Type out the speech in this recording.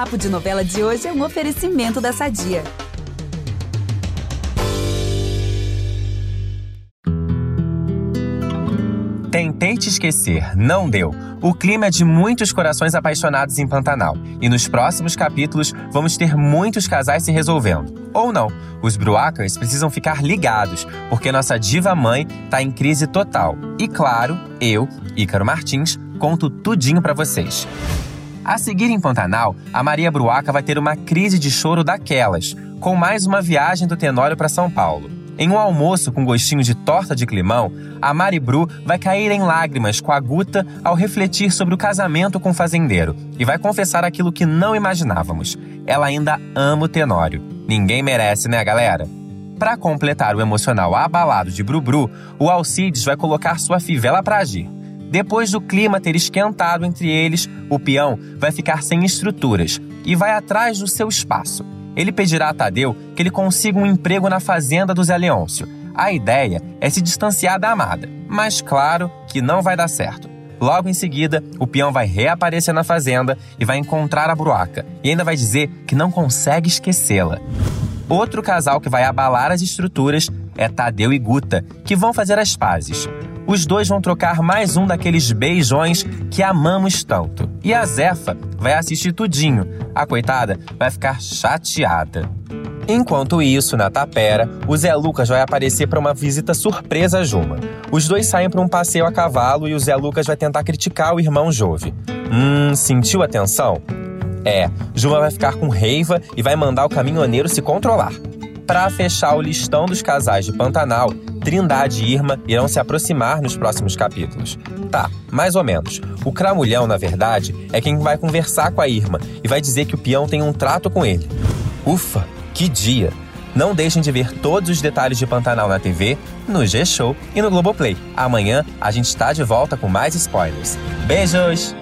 Papo de Novela de hoje é um oferecimento da Sadia. Tentei te esquecer, não deu. O clima é de muitos corações apaixonados em Pantanal. E nos próximos capítulos vamos ter muitos casais se resolvendo. Ou não. Os Bruacers precisam ficar ligados, porque nossa diva mãe tá em crise total. E claro, eu, Ícaro Martins, conto tudinho para vocês. A seguir em Pantanal, a Maria Bruaca vai ter uma crise de choro daquelas, com mais uma viagem do Tenório para São Paulo. Em um almoço com gostinho de torta de climão, a Maribru vai cair em lágrimas com a Guta ao refletir sobre o casamento com o fazendeiro e vai confessar aquilo que não imaginávamos. Ela ainda ama o Tenório. Ninguém merece, né, galera? Para completar o emocional abalado de Brubru, o Alcides vai colocar sua fivela para agir. Depois do clima ter esquentado entre eles, o peão vai ficar sem estruturas e vai atrás do seu espaço. Ele pedirá a Tadeu que ele consiga um emprego na fazenda do Zé Leôncio. A ideia é se distanciar da amada, mas claro que não vai dar certo. Logo em seguida, o peão vai reaparecer na fazenda e vai encontrar a bruaca, e ainda vai dizer que não consegue esquecê-la. Outro casal que vai abalar as estruturas é Tadeu e Guta, que vão fazer as pazes. Os dois vão trocar mais um daqueles beijões que amamos tanto. E a Zefa vai assistir tudinho. A coitada vai ficar chateada. Enquanto isso, na tapera, o Zé Lucas vai aparecer para uma visita surpresa a Juma. Os dois saem para um passeio a cavalo e o Zé Lucas vai tentar criticar o irmão Jove. Hum, sentiu a tensão? É, Juma vai ficar com raiva e vai mandar o caminhoneiro se controlar. Para fechar o listão dos casais de Pantanal, Trindade e Irma irão se aproximar nos próximos capítulos. Tá, mais ou menos. O Cramulhão, na verdade, é quem vai conversar com a Irma e vai dizer que o peão tem um trato com ele. Ufa, que dia! Não deixem de ver todos os detalhes de Pantanal na TV, no G-Show e no Globoplay. Amanhã a gente está de volta com mais spoilers. Beijos!